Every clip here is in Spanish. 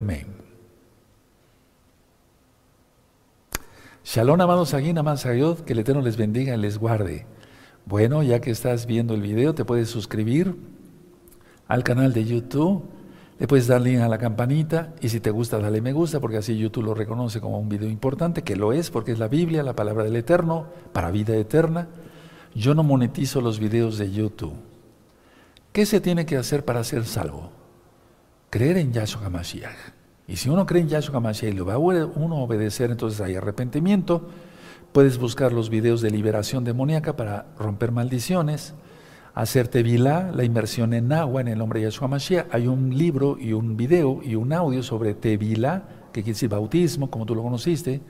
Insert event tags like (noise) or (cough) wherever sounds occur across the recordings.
Amén. Shalom, amados aquí, Sayod, que el Eterno les bendiga y les guarde. Bueno, ya que estás viendo el video, te puedes suscribir al canal de YouTube, le puedes dar link a la campanita y si te gusta, dale me gusta, porque así YouTube lo reconoce como un video importante, que lo es, porque es la Biblia, la palabra del Eterno, para vida eterna. Yo no monetizo los videos de YouTube. ¿Qué se tiene que hacer para ser salvo? Creer en Yahshua HaMashiach. Y si uno cree en Yahshua HaMashiach y lo va a uno obedecer, entonces hay arrepentimiento. Puedes buscar los videos de liberación demoníaca para romper maldiciones, hacer tevilá, la inmersión en agua en el nombre de Yahshua HaMashiach. Hay un libro y un video y un audio sobre tevilá, que quiere decir bautismo, como tú lo conociste.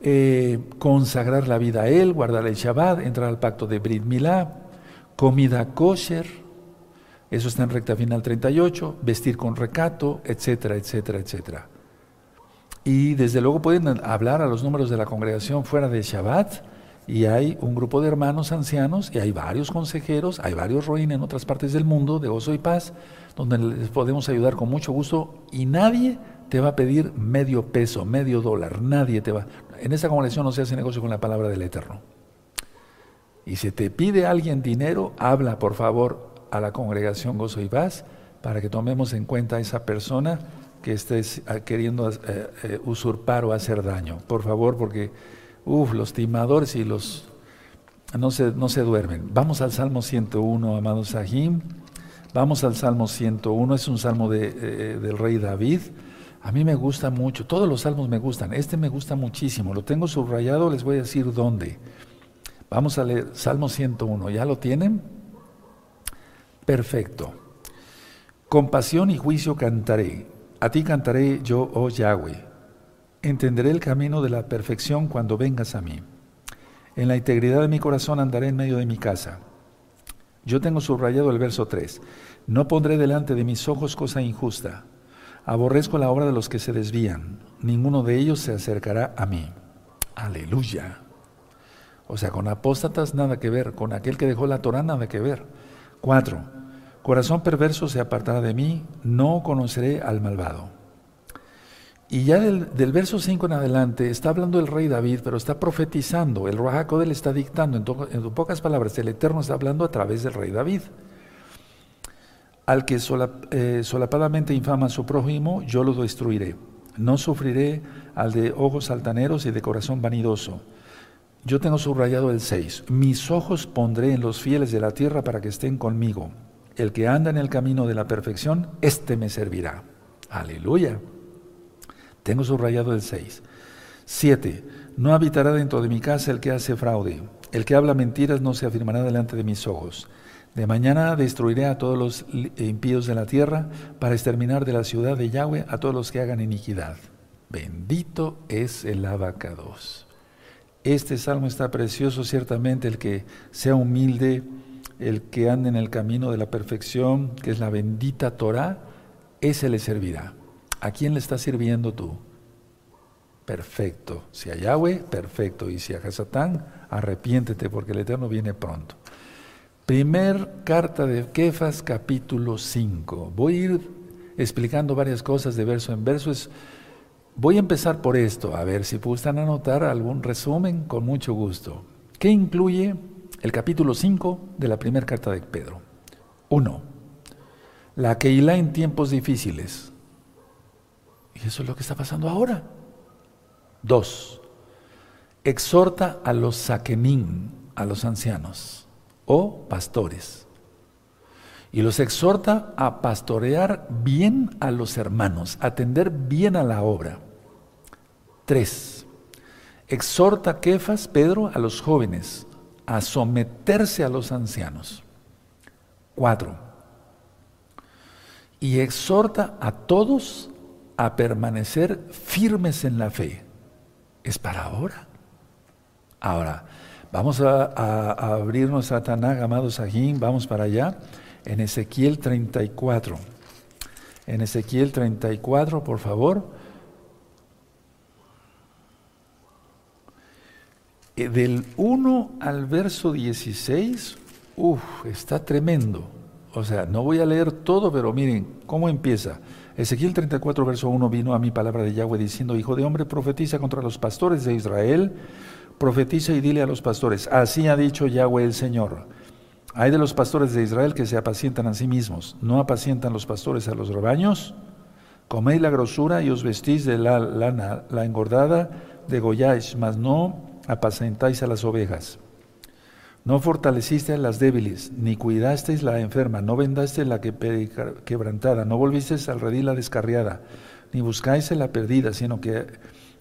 Eh, consagrar la vida a Él, guardar el Shabbat, entrar al pacto de Brit comida kosher, eso está en recta final 38, vestir con recato, etcétera, etcétera, etcétera. Y desde luego pueden hablar a los números de la congregación fuera de Shabbat y hay un grupo de hermanos ancianos y hay varios consejeros, hay varios roín en otras partes del mundo de gozo y paz, donde les podemos ayudar con mucho gusto y nadie te va a pedir medio peso, medio dólar, nadie te va. En esa congregación no se hace negocio con la palabra del Eterno. Y si te pide alguien dinero, habla por favor a la congregación Gozo y Paz para que tomemos en cuenta a esa persona que esté queriendo eh, eh, usurpar o hacer daño. Por favor, porque uf, los timadores y los no se, no se duermen. Vamos al Salmo 101, amados Sahim. Vamos al Salmo 101, es un salmo de, eh, del rey David. A mí me gusta mucho, todos los salmos me gustan, este me gusta muchísimo, lo tengo subrayado, les voy a decir dónde. Vamos a leer Salmo 101, ¿ya lo tienen? Perfecto. Compasión y juicio cantaré. A ti cantaré yo, oh Yahweh. Entenderé el camino de la perfección cuando vengas a mí. En la integridad de mi corazón andaré en medio de mi casa. Yo tengo subrayado el verso 3. No pondré delante de mis ojos cosa injusta. Aborrezco la obra de los que se desvían. Ninguno de ellos se acercará a mí. Aleluya. O sea, con apóstatas nada que ver, con aquel que dejó la Torah nada que ver. Cuatro, corazón perverso se apartará de mí, no conoceré al malvado. Y ya del, verso 5 en adelante está hablando el rey David, pero está profetizando, el Ruach le está dictando, en, pocas palabras, el Eterno está hablando a través del rey David. Al que eh, solapadamente infama a su prójimo, yo lo destruiré. No sufriré al de ojos altaneros y de corazón vanidoso yo tengo subrayado el 6. Mis ojos pondré en los fieles de la tierra para que estén conmigo. El que anda en el camino de la perfección, éste me servirá. Aleluya. Tengo subrayado el 6. 7. No habitará dentro de mi casa el que hace fraude. El que habla mentiras no se afirmará delante de mis ojos. De mañana destruiré a todos los impíos de la tierra para exterminar de la ciudad de Yahweh a todos los que hagan iniquidad. Bendito es el abacados. Este salmo está precioso, ciertamente, el que sea humilde, el que ande en el camino de la perfección, que es la bendita Torah, ese le servirá. ¿A quién le estás sirviendo tú? Perfecto. Si a Yahweh, perfecto. Y si a Hasatán, arrepiéntete porque el Eterno viene pronto. Primer carta de Kefas, capítulo 5. Voy a ir explicando varias cosas de verso en verso. Es Voy a empezar por esto, a ver si gustan anotar algún resumen con mucho gusto. ¿Qué incluye el capítulo 5 de la primera carta de Pedro? 1. La Keilah en tiempos difíciles. Y eso es lo que está pasando ahora. 2. Exhorta a los saquenín, a los ancianos o pastores. Y los exhorta a pastorear bien a los hermanos, atender bien a la obra. 3. Exhorta Kefas, Pedro, a los jóvenes a someterse a los ancianos. 4. Y exhorta a todos a permanecer firmes en la fe. Es para ahora. Ahora, vamos a, abrirnos a Tanag, amados Sahim, vamos para allá, en Ezequiel 34. En Ezequiel 34, por favor. Del 1 al verso 16, uff, está tremendo. O sea, no voy a leer todo, pero miren cómo empieza. Ezequiel 34, verso 1, vino a mi palabra de Yahweh diciendo, Hijo de hombre, profetiza contra los pastores de Israel, profetiza y dile a los pastores, así ha dicho Yahweh el Señor. Hay de los pastores de Israel que se apacientan a sí mismos, no apacientan los pastores a los rebaños. Coméis la grosura y os vestís de la lana, la engordada de Goyáis, mas no apacentáis a las ovejas. No fortaleciste a las débiles, ni cuidasteis la enferma, no vendaste la que quebrantada, no volvisteis al redil la descarriada, ni buscáis la perdida, sino que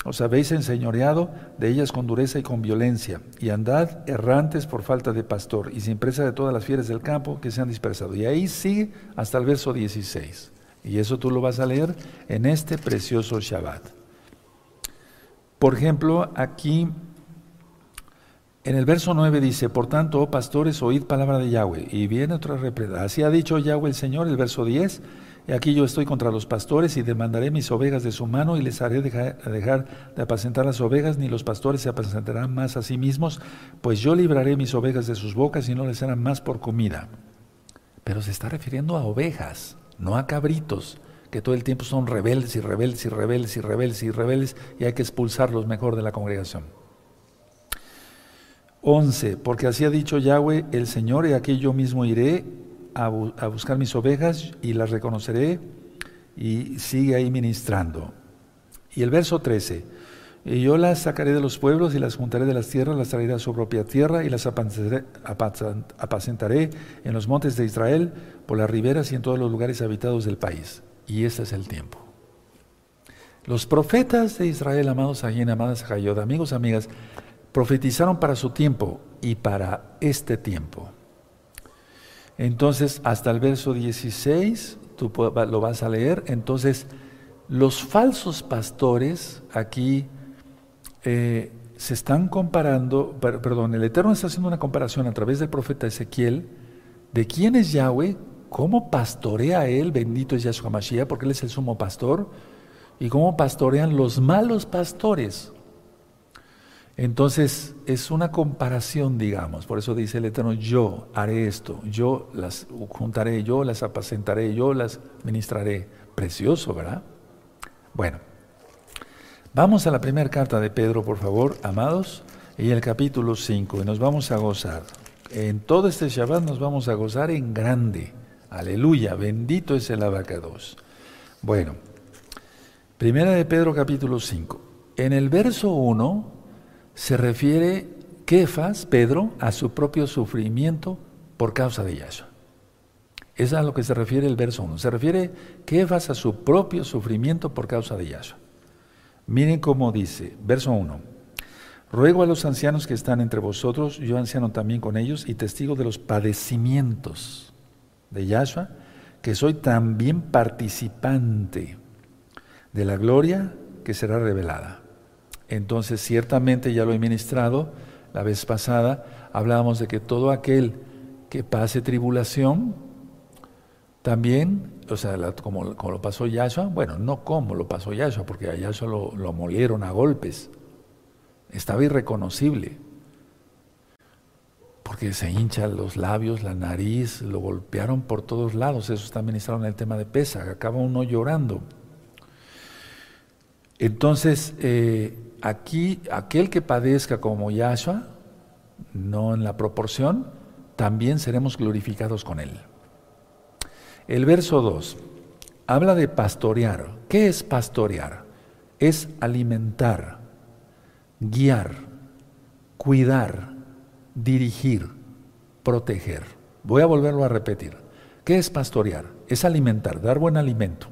os habéis enseñoreado de ellas con dureza y con violencia, y andad errantes por falta de pastor, y sin presa de todas las fieras del campo que se han dispersado. Y ahí sigue hasta el verso 16. Y eso tú lo vas a leer en este precioso Shabbat. Por ejemplo, aquí en el verso 9 dice, por tanto, oh pastores, oíd palabra de Yahweh. Y viene otra reprenda. Así ha dicho Yahweh el Señor, el verso 10. Y aquí yo estoy contra los pastores y demandaré mis ovejas de su mano y les haré dejar, de apacentar las ovejas, ni los pastores se apacentarán más a sí mismos, pues yo libraré mis ovejas de sus bocas y no les serán más por comida. Pero se está refiriendo a ovejas, no a cabritos, que todo el tiempo son rebeldes y rebeldes y rebeldes y rebeldes y rebeldes y hay que expulsarlos mejor de la congregación. 11. Porque así ha dicho Yahweh el Señor, y aquí yo mismo iré a, buscar mis ovejas y las reconoceré, y sigue ahí ministrando. Y el verso 13. Y yo las sacaré de los pueblos y las juntaré de las tierras, las traeré a su propia tierra y las apacentaré en los montes de Israel, por las riberas y en todos los lugares habitados del país. Y ese es el tiempo. Los profetas de Israel, amados Ayin, amadas Hayod, amigos, amigas, profetizaron para su tiempo y para este tiempo. Entonces, hasta el verso 16, tú lo vas a leer. Entonces, los falsos pastores aquí eh, se están comparando, perdón, el Eterno está haciendo una comparación a través del profeta Ezequiel de quién es Yahweh, cómo pastorea él, bendito es Yahshua Mashiach, porque él es el sumo pastor, y cómo pastorean los malos pastores. Entonces es una comparación, digamos, por eso dice el Eterno, yo haré esto, yo las juntaré, yo las apacentaré, yo las ministraré. Precioso, ¿verdad? Bueno, vamos a la primera carta de Pedro, por favor, amados, y el capítulo 5, y nos vamos a gozar. En todo este Shabbat nos vamos a gozar en grande. Aleluya, bendito es el abacados. Bueno, primera de Pedro capítulo 5. En el verso 1 se refiere Kefas, Pedro, a su propio sufrimiento por causa de Yahshua. Es a lo que se refiere el verso 1. Se refiere Kefas a su propio sufrimiento por causa de Yahshua. Miren cómo dice, verso 1. Ruego a los ancianos que están entre vosotros, yo anciano también con ellos y testigo de los padecimientos de Yahshua, que soy también participante de la gloria que será revelada. Entonces, ciertamente ya lo he ministrado. La vez pasada, hablábamos de que todo aquel que pase tribulación, también, o sea, como, lo pasó Yahshua, bueno, no como lo pasó Yahshua, porque a Yahshua lo, lo molieron a golpes, estaba irreconocible, porque se hinchan los labios, la nariz, lo golpearon por todos lados, eso está ministrado en el tema de pesa, acaba uno llorando. Entonces, eh, aquí aquel que padezca como Yahshua, no en la proporción, también seremos glorificados con él. El verso 2 habla de pastorear. ¿Qué es pastorear? Es alimentar, guiar, cuidar, dirigir, proteger. Voy a volverlo a repetir. ¿Qué es pastorear? Es alimentar, dar buen alimento.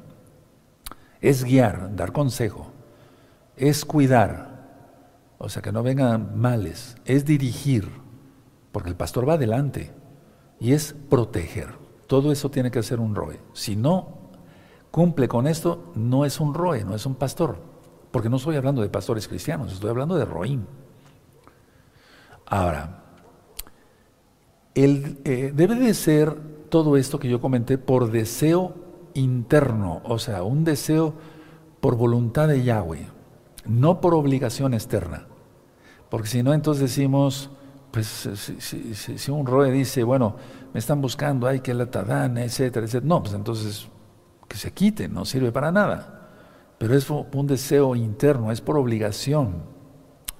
Es guiar, dar consejo es cuidar, o sea, que no vengan males, es dirigir, porque el pastor va adelante, y es proteger. Todo eso tiene que ser un roe. Si no cumple con esto, no es un roe, no es un pastor, porque no estoy hablando de pastores cristianos, estoy hablando de roín. Ahora, eh, debe de ser todo esto que yo comenté por deseo interno, o sea, un deseo por voluntad de Yahweh no por obligación externa. Porque si no, entonces decimos, pues si, un roe dice, bueno, me están buscando, hay que la tadana, etcétera, etcétera. No, pues entonces, que se quite, no sirve para nada. Pero es un deseo interno, es por obligación.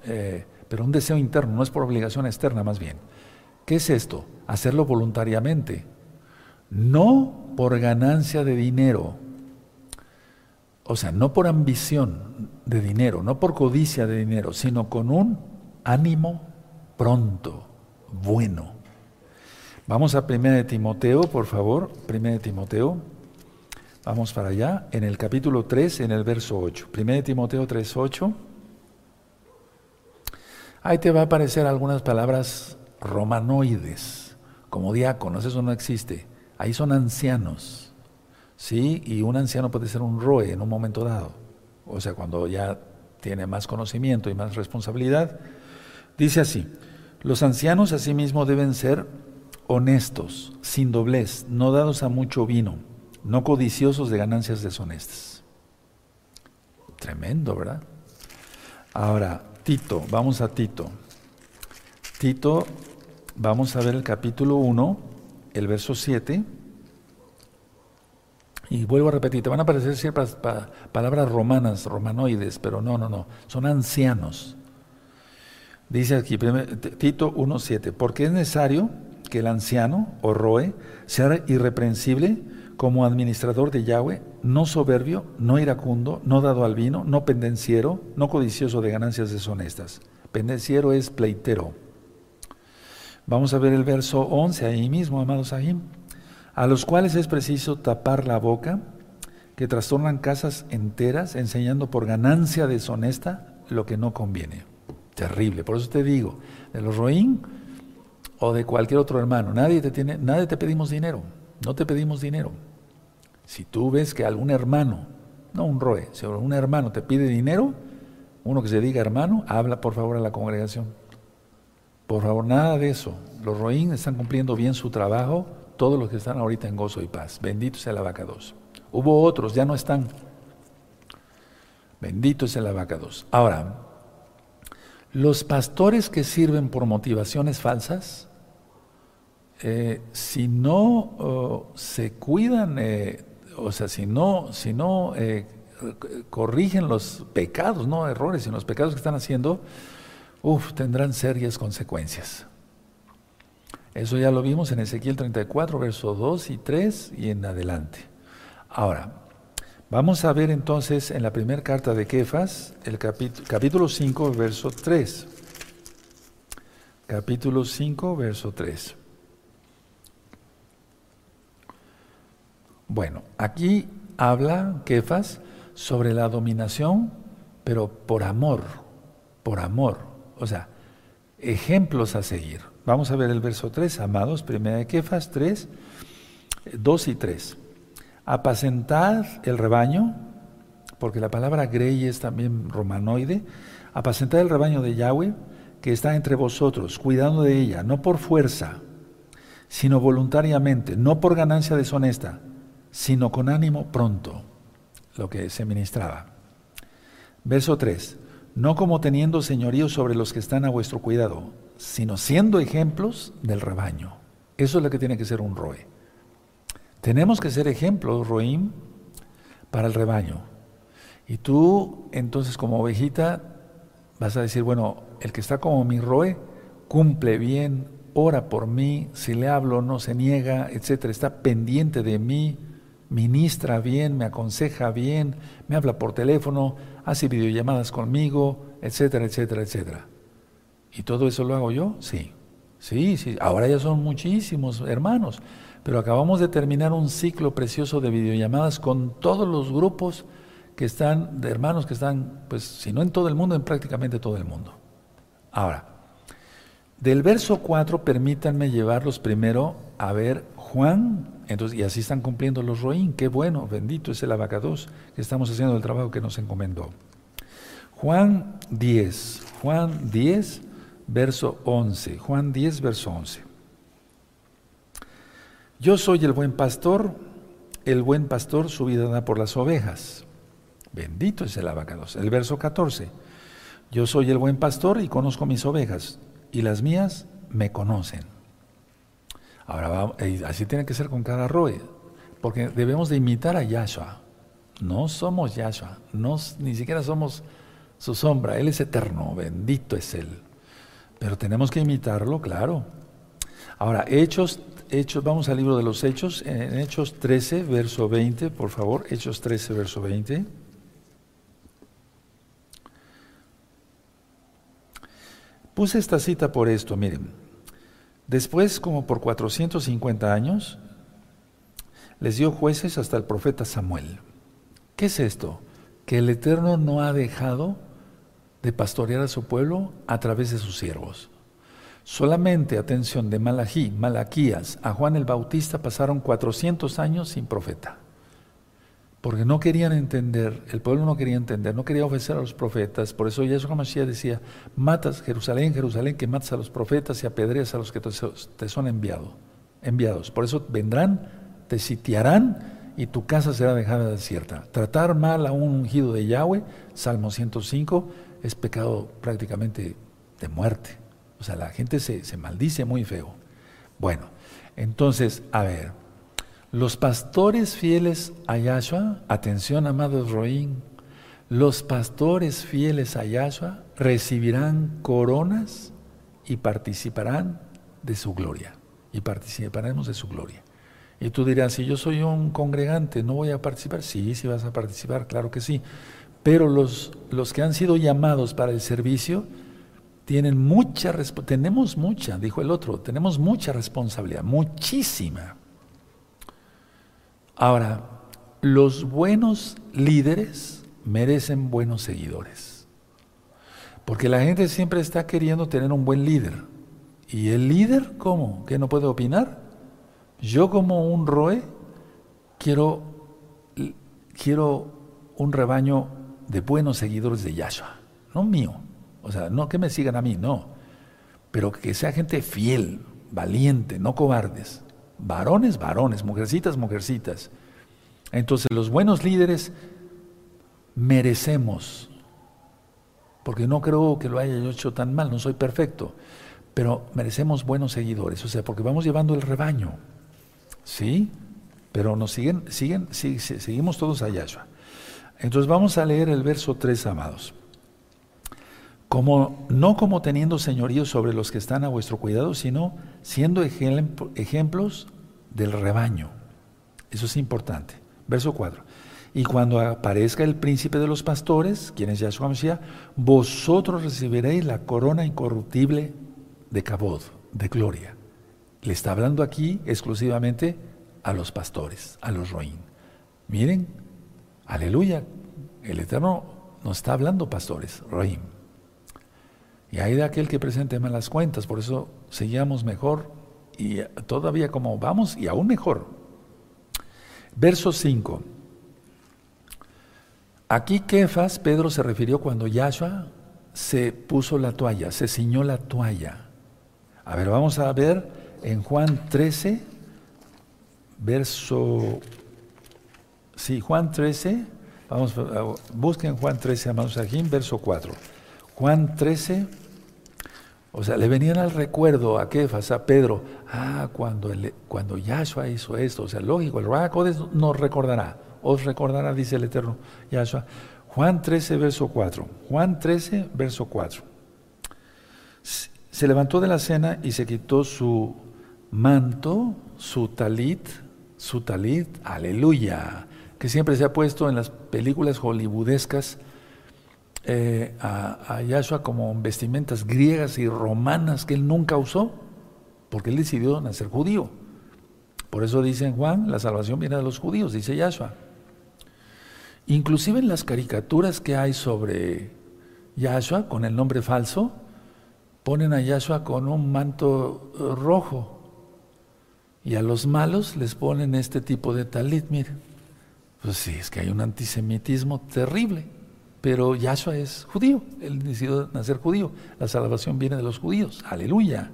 Eh, pero un deseo interno, no es por obligación externa más bien. ¿Qué es esto? Hacerlo voluntariamente, no por ganancia de dinero, o sea, no por ambición de dinero, no por codicia de dinero, sino con un ánimo pronto, bueno. Vamos a 1 de Timoteo, por favor, 1 de Timoteo. Vamos para allá, en el capítulo 3, en el verso 8. 1 de Timoteo 3, 8. Ahí te va a aparecer algunas palabras romanoides, como diáconos, eso no existe. Ahí son ancianos, ¿sí? Y un anciano puede ser un roe en un momento dado, o sea, cuando ya tiene más conocimiento y más responsabilidad. Dice así, los ancianos asimismo deben ser honestos, sin doblez, no dados a mucho vino, no codiciosos de ganancias deshonestas. Tremendo, ¿verdad? Ahora, Tito, vamos a Tito. Tito, vamos a ver el capítulo 1, el verso 7. Y vuelvo a repetir, te van a aparecer ciertas palabras romanas, romanoides, pero no, no, no, son ancianos. Dice aquí, Tito 1.7, porque es necesario que el anciano o roe sea irreprensible como administrador de Yahweh, no soberbio, no iracundo, no dado al vino, no pendenciero, no codicioso de ganancias deshonestas. Pendenciero es pleitero. Vamos a ver el verso 11 ahí mismo, amados ahí. A los cuales es preciso tapar la boca, que trastornan casas enteras, enseñando por ganancia deshonesta lo que no conviene. Terrible. Por eso te digo, de los roín o de cualquier otro hermano, nadie te tiene, nadie te pedimos dinero. No te pedimos dinero. Si tú ves que algún hermano, no un roe, sino un hermano te pide dinero, uno que se diga hermano, habla por favor a la congregación. Por favor, nada de eso. Los roín están cumpliendo bien su trabajo, todos los que están ahorita en gozo y paz. Bendito sea la vaca 2. Hubo otros, ya no están. Bendito sea la vaca 2. Ahora, los pastores que sirven por motivaciones falsas, eh, si no oh, se cuidan, eh, o sea, si no, si no eh, corrigen los pecados, no errores, sino los pecados que están haciendo, uf, tendrán serias consecuencias. Eso ya lo vimos en Ezequiel 34, versos 2 y 3 y en adelante. Ahora, vamos a ver entonces en la primera carta de Kefas, el capítulo, capítulo 5, verso 3. Capítulo 5, verso 3. Bueno, aquí habla Kefas sobre la dominación, pero por amor, por amor. O sea, ejemplos a seguir. Vamos a ver el verso 3, amados, primera de Kefas 3, 2 y 3. Apacentad el rebaño, porque la palabra grey es también romanoide, apacentad el rebaño de Yahweh que está entre vosotros, cuidando de ella, no por fuerza, sino voluntariamente, no por ganancia deshonesta, sino con ánimo pronto, lo que se ministraba. Verso 3, no como teniendo señorío sobre los que están a vuestro cuidado, sino siendo ejemplos del rebaño. Eso es lo que tiene que ser un roe. Tenemos que ser ejemplos, roim, para el rebaño. Y tú, entonces, como ovejita, vas a decir, bueno, el que está como mi roe, cumple bien, ora por mí, si le hablo no se niega, etcétera, está pendiente de mí, ministra bien, me aconseja bien, me habla por teléfono, hace videollamadas conmigo, etcétera, etcétera, etcétera. ¿Y todo eso lo hago yo? Sí. Sí, sí. Ahora ya son muchísimos hermanos, pero acabamos de terminar un ciclo precioso de videollamadas con todos los grupos que están, de hermanos que están, pues, si no en todo el mundo, en prácticamente todo el mundo. Ahora, del verso 4, permítanme llevarlos primero a ver Juan entonces, y así están cumpliendo los roín. Qué bueno, bendito es el abacados que estamos haciendo el trabajo que nos encomendó. Juan 10, Juan 10, verso 11. Juan 10, verso 11. Yo soy el buen pastor, el buen pastor su vida da por las ovejas. Bendito es el abacados. El verso 14. Yo soy el buen pastor y conozco mis ovejas, y las mías me conocen. Ahora, así tiene que ser con cada roe. porque debemos de imitar a Yahshua. No somos Yahshua, no, ni siquiera somos su sombra. Él es eterno, bendito es Él. Pero tenemos que imitarlo, claro. Ahora, Hechos, Hechos, vamos al libro de los Hechos, en Hechos 13, verso 20, por favor, Hechos 13, verso 20. Puse esta cita por esto, miren. Después, como por 450 años, les dio jueces hasta el profeta Samuel. ¿Qué es esto? Que el Eterno no ha dejado de pastorear a su pueblo a través de sus siervos. Solamente, atención, de Malají, Malaquías a Juan el Bautista pasaron 400 años sin profeta. Porque no querían entender, el pueblo no quería entender, no quería ofrecer a los profetas. Por eso Yeshua Mashiach decía, matas Jerusalén, Jerusalén, que matas a los profetas y apedreas a los que te son enviados. enviados. Por eso vendrán, te sitiarán y tu casa será dejada desierta. Tratar mal a un ungido de Yahweh, Salmo 105, es pecado prácticamente de muerte. O sea, la gente se, se maldice muy feo. Bueno, entonces, a ver, los pastores fieles a Yahshua, atención amados Roín, los pastores fieles a Yahshua recibirán coronas y participarán de su gloria. Y participaremos de su gloria. Y tú dirás, si yo soy un congregante, ¿no voy a participar? Sí, sí vas a participar, claro que sí. Pero los, los que han sido llamados para el servicio, tienen mucha, tenemos mucha, dijo el otro, tenemos mucha responsabilidad, muchísima. Ahora, los buenos líderes merecen buenos seguidores. Porque la gente siempre está queriendo tener un buen líder. ¿Y el líder cómo? ¿Que no puede opinar? Yo como un roe quiero, quiero un rebaño de buenos seguidores de Yahshua, no mío. O sea, no que me sigan a mí, no. Pero que sea gente fiel, valiente, no cobardes. Varones, varones, mujercitas, mujercitas. Entonces los buenos líderes merecemos, porque no creo que lo haya hecho tan mal, no soy perfecto, pero merecemos buenos seguidores, o sea, porque vamos llevando el rebaño, ¿sí? Pero nos siguen, siguen, seguimos todos a Yahshua. Entonces vamos a leer el verso 3, amados como, no como teniendo señorío sobre los que están a vuestro cuidado, sino siendo ejemplos del rebaño. Eso es importante. Verso 4. Y cuando aparezca el príncipe de los pastores, quien es Yahshua Mashiach, vosotros recibiréis la corona incorruptible de Kabod, de gloria. Le está hablando aquí exclusivamente a los pastores, a los roín. Miren, aleluya, el Eterno nos está hablando pastores, roín. Y hay de aquel que presente malas cuentas, por eso seguíamos mejor y todavía como vamos y aún mejor. Verso 5. Aquí Kefas, Pedro se refirió cuando Yahshua se puso la toalla, se ciñó la toalla. A ver, vamos a ver en Juan 13, verso... Sí, Juan 13, vamos, busquen Juan 13, amados aquí, verso 4. Juan 13, o sea, le venían al recuerdo a Kefas, a Pedro, ah, cuando, cuando Yahshua hizo esto, o sea, lógico, el Rahakodes nos recordará, os recordará, dice el Eterno Yahshua. Juan 13, verso 4. Juan 13, verso 4. Se levantó de la cena y se quitó su manto, su talit, su talit, aleluya, que siempre se ha puesto en las películas hollywoodescas eh, a, Yahshua como vestimentas griegas y romanas que él nunca usó, porque él decidió nacer judío. Por eso dice en Juan, la salvación viene de los judíos, dice Yahshua. Inclusive en las caricaturas que hay sobre Yahshua con el nombre falso, ponen a Yahshua con un manto eh, rojo y a los malos les ponen este tipo de talit, miren. Pues sí, es que hay un antisemitismo terrible. Pero Yahshua es judío, él decidió nacer judío. La salvación viene de los judíos. Aleluya.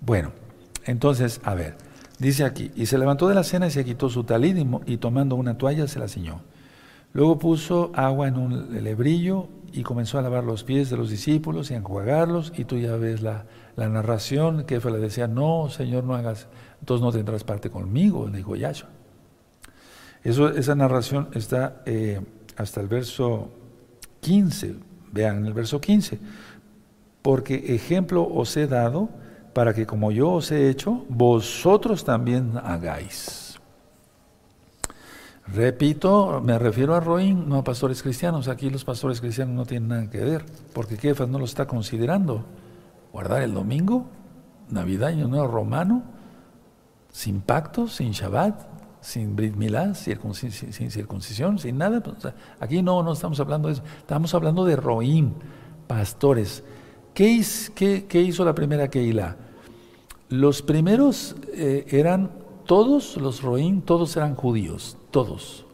Bueno, entonces, a ver, dice aquí, y se levantó de la cena y se quitó su talid y, tomando una toalla se la ciñó. Luego puso agua en un lebrillo y comenzó a lavar los pies de los discípulos y a enjuagarlos. Y tú ya ves la, narración que fue le decía, no, Señor, no hagas, entonces no tendrás parte conmigo, le dijo Yahshua. Esa narración está eh, hasta el verso 15. Vean el verso 15. Porque ejemplo os he dado para que como yo os he hecho, vosotros también hagáis. Repito, me refiero a Roín, no a pastores cristianos. Aquí los pastores cristianos no tienen nada que ver, porque Kefas no lo está considerando. Guardar el domingo, Navidad, Año Nuevo Romano, sin pacto, sin Shabbat, sin Brit Milá, sin circuncisión, sin nada. Pues, aquí no, no estamos hablando de eso. Estamos hablando de Roín, pastores. ¿Qué, hizo la primera Keilah? Los primeros eh, eran todos los Roín, todos eran judíos, todos.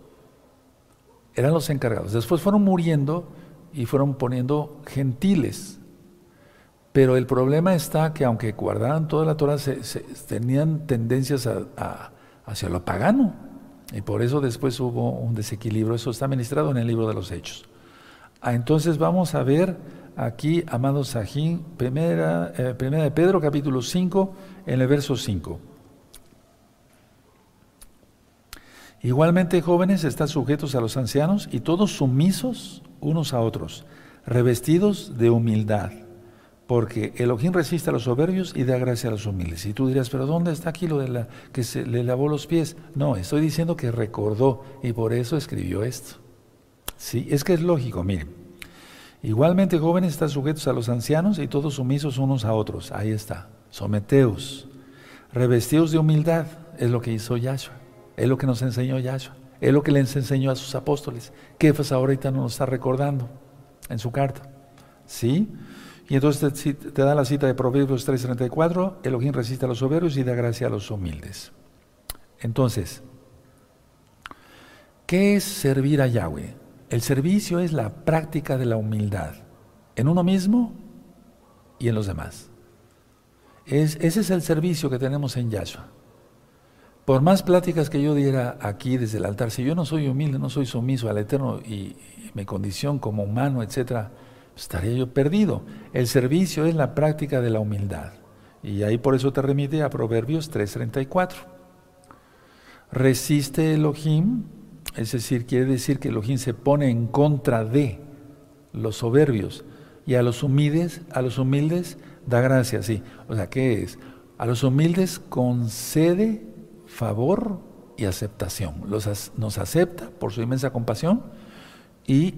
Eran los encargados. Después fueron muriendo y fueron poniendo gentiles. Pero el problema está que aunque guardaran toda la Torah, se, tenían tendencias hacia lo pagano. Y por eso después hubo un desequilibrio. Eso está ministrado en el libro de los Hechos. Ah, entonces vamos a ver aquí, amados Sajín, primera, eh, primera de Pedro, capítulo 5, en el verso 5. Igualmente, jóvenes, están sujetos a los ancianos y todos sumisos unos a otros, revestidos de humildad, porque Elohim resiste a los soberbios y da gracia a los humildes. Y tú dirás, pero ¿dónde está aquí lo de la que se le lavó los pies? No, estoy diciendo que recordó y por eso escribió esto. Sí, es que es lógico, miren. Igualmente, jóvenes, están sujetos a los ancianos y todos sumisos unos a otros. Ahí está. Someteos. Revestidos de humildad. Es lo que hizo Yahshua. Es lo que nos enseñó Yahshua. Es lo que les enseñó a sus apóstoles. Kefas ahorita nos está recordando en su carta. ¿Sí? Y entonces te, da la cita de Proverbios 3:34. Elohim resiste a los soberbios y da gracia a los humildes. Entonces, ¿qué es servir a Yahweh? El servicio es la práctica de la humildad en uno mismo y en los demás. ese es el servicio que tenemos en Yahshua. Por más pláticas que yo diera aquí desde el altar, si yo no soy humilde, no soy sumiso al Eterno y, mi condición como humano, etcétera, estaría yo perdido. El servicio es la práctica de la humildad. Y ahí por eso te remite a Proverbios 3:34. Resiste Elohim es decir, quiere decir que Elohim se pone en contra de los soberbios y a los humildes, a los humildes da gracia, sí. O sea, ¿qué es? A los humildes concede favor y aceptación. Nos acepta por su inmensa compasión y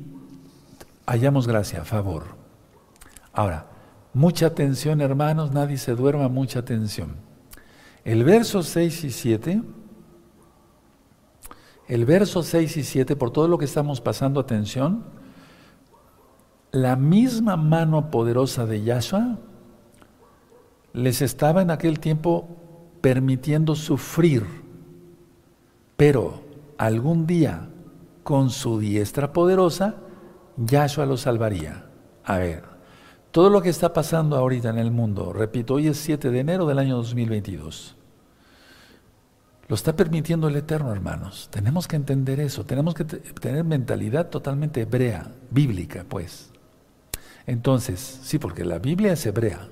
hallamos gracia, favor. Ahora, mucha atención, hermanos, nadie se duerma, mucha atención. El verso 6 y 7 el verso 6 y 7, por todo lo que estamos pasando atención, la misma mano poderosa de Yahshua les estaba en aquel tiempo permitiendo sufrir, pero algún día con su diestra poderosa, Yahshua los salvaría. A ver, todo lo que está pasando ahorita en el mundo, repito, hoy es 7 de enero del año 2022. Lo está permitiendo el Eterno, hermanos. Tenemos que entender eso. Tenemos que tener mentalidad totalmente hebrea, bíblica, pues. Entonces, sí, porque la Biblia es hebrea.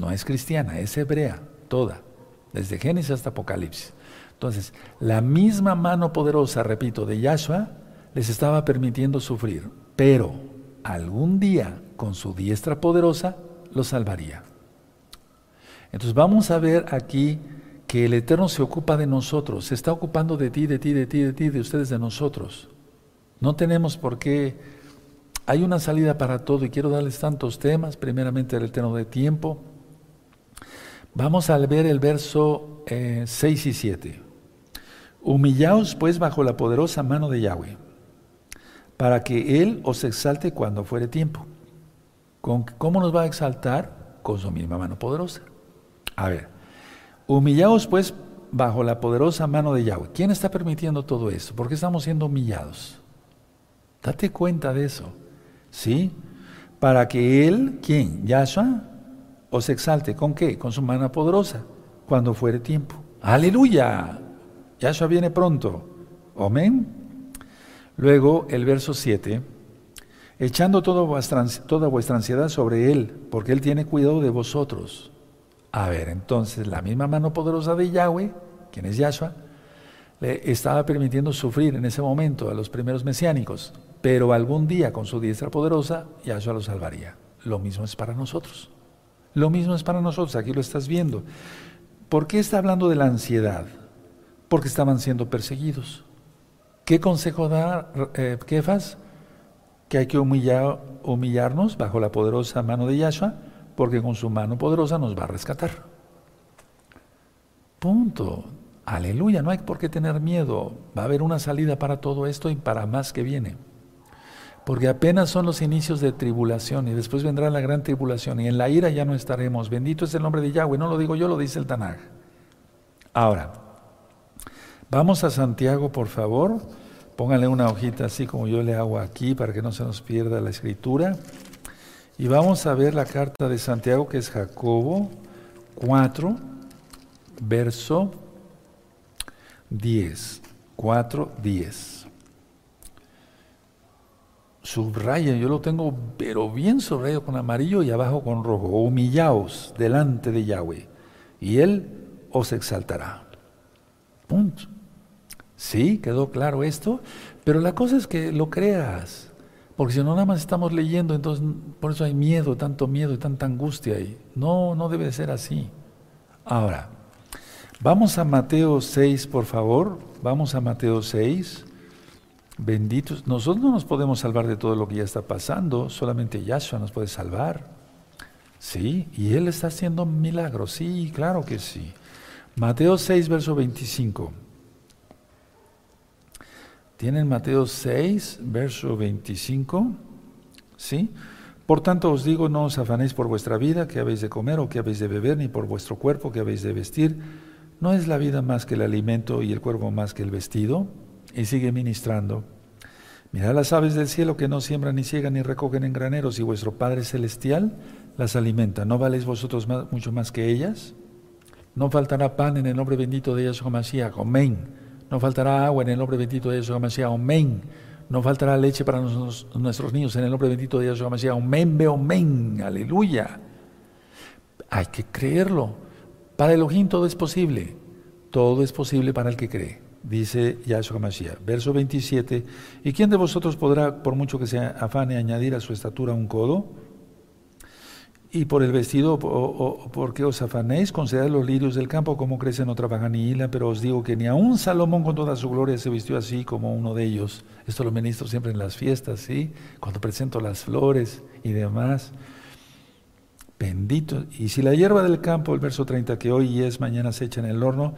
No es cristiana, es hebrea, toda. Desde Génesis hasta Apocalipsis. Entonces, la misma mano poderosa, repito, de Yahshua les estaba permitiendo sufrir. Pero algún día, con su diestra poderosa, los salvaría. Entonces, vamos a ver aquí que el Eterno se ocupa de nosotros, se está ocupando de ti, de ti, de ti, de ti, de ustedes, de nosotros. No tenemos por qué, hay una salida para todo y quiero darles tantos temas, primeramente el Eterno de tiempo. Vamos a ver el verso 6 eh, y 7. Humillaos pues bajo la poderosa mano de Yahweh, para que Él os exalte cuando fuere tiempo. ¿Cómo nos va a exaltar? Con su misma mano poderosa. A ver, Humillaos pues bajo la poderosa mano de Yahweh. ¿Quién está permitiendo todo esto? ¿Por qué estamos siendo humillados? Date cuenta de eso. ¿Sí? Para que Él, ¿quién? Yahshua, os exalte. ¿Con qué? Con su mano poderosa, cuando fuere tiempo. Aleluya. Yahshua viene pronto. Amén. Luego el verso 7. Echando toda vuestra, toda vuestra ansiedad sobre Él, porque Él tiene cuidado de vosotros. A ver, entonces la misma mano poderosa de Yahweh, quien es Yahshua, le estaba permitiendo sufrir en ese momento a los primeros mesiánicos, pero algún día con su diestra poderosa Yahshua lo salvaría. Lo mismo es para nosotros. Lo mismo es para nosotros, aquí lo estás viendo. ¿Por qué está hablando de la ansiedad? Porque estaban siendo perseguidos. ¿Qué consejo da eh, Kefas? Que hay que humillar, humillarnos bajo la poderosa mano de Yahshua, porque con su mano poderosa nos va a rescatar. Punto. Aleluya, no hay por qué tener miedo. Va a haber una salida para todo esto y para más que viene. Porque apenas son los inicios de tribulación y después vendrá la gran tribulación y en la ira ya no estaremos. Bendito es el nombre de Yahweh, no lo digo yo, lo dice el Tanaj. Ahora, vamos a Santiago, por favor. Póngale una hojita así como yo le hago aquí para que no se nos pierda la escritura. Y vamos a ver la carta de Santiago que es Jacobo 4, verso 10. 4, 10. Subraya, yo lo tengo, pero bien subrayado con amarillo y abajo con rojo. Humillaos delante de Yahweh y Él os exaltará. Punto. Sí, quedó claro esto, pero la cosa es que lo creas, porque si no nada más estamos leyendo, entonces por eso hay miedo, tanto miedo y tanta angustia ahí. No, no debe ser así. Ahora, vamos a Mateo 6, por favor, vamos a Mateo 6. Benditos, nosotros no nos podemos salvar de todo lo que ya está pasando, solamente Yahshua nos puede salvar. Sí, y Él está haciendo milagros, sí, claro que sí. Mateo 6, verso 25. ¿Tienen Mateo 6, verso 25? ¿Sí? Por tanto os digo, no os afanéis por vuestra vida, que habéis de comer o que habéis de beber, ni por vuestro cuerpo, que habéis de vestir. ¿No es la vida más que el alimento y el cuerpo más que el vestido? Y sigue ministrando. Mirad las aves del cielo que no siembran ni ciegan ni recogen en graneros, y vuestro Padre Celestial las alimenta. ¿No valéis vosotros mucho más que ellas? No faltará pan en el nombre bendito de Yahshua Mashiach. Amén. No faltará agua en el nombre bendito de Yahshua Mashiach. Amén. No faltará leche para nuestros niños en el nombre bendito de Yahshua Mashiach. Amén, ve amén. Aleluya. Hay que creerlo. Para Elohim todo es posible. Todo es posible para el que cree. Dice Yahshua Mashiach. Verso 27. ¿Y quién de vosotros podrá, por mucho que se afane, añadir a su estatura un codo? Y por el vestido, o, porque os afanéis, considerad los lirios del campo, como crecen, no trabajan ni hilan, pero os digo que ni aun Salomón con toda su gloria se vistió así como uno de ellos. Esto lo ministro siempre en las fiestas, ¿sí? Cuando presento las flores y demás. Bendito. Y si la hierba del campo, el verso 30, que hoy es, mañana se echa en el horno,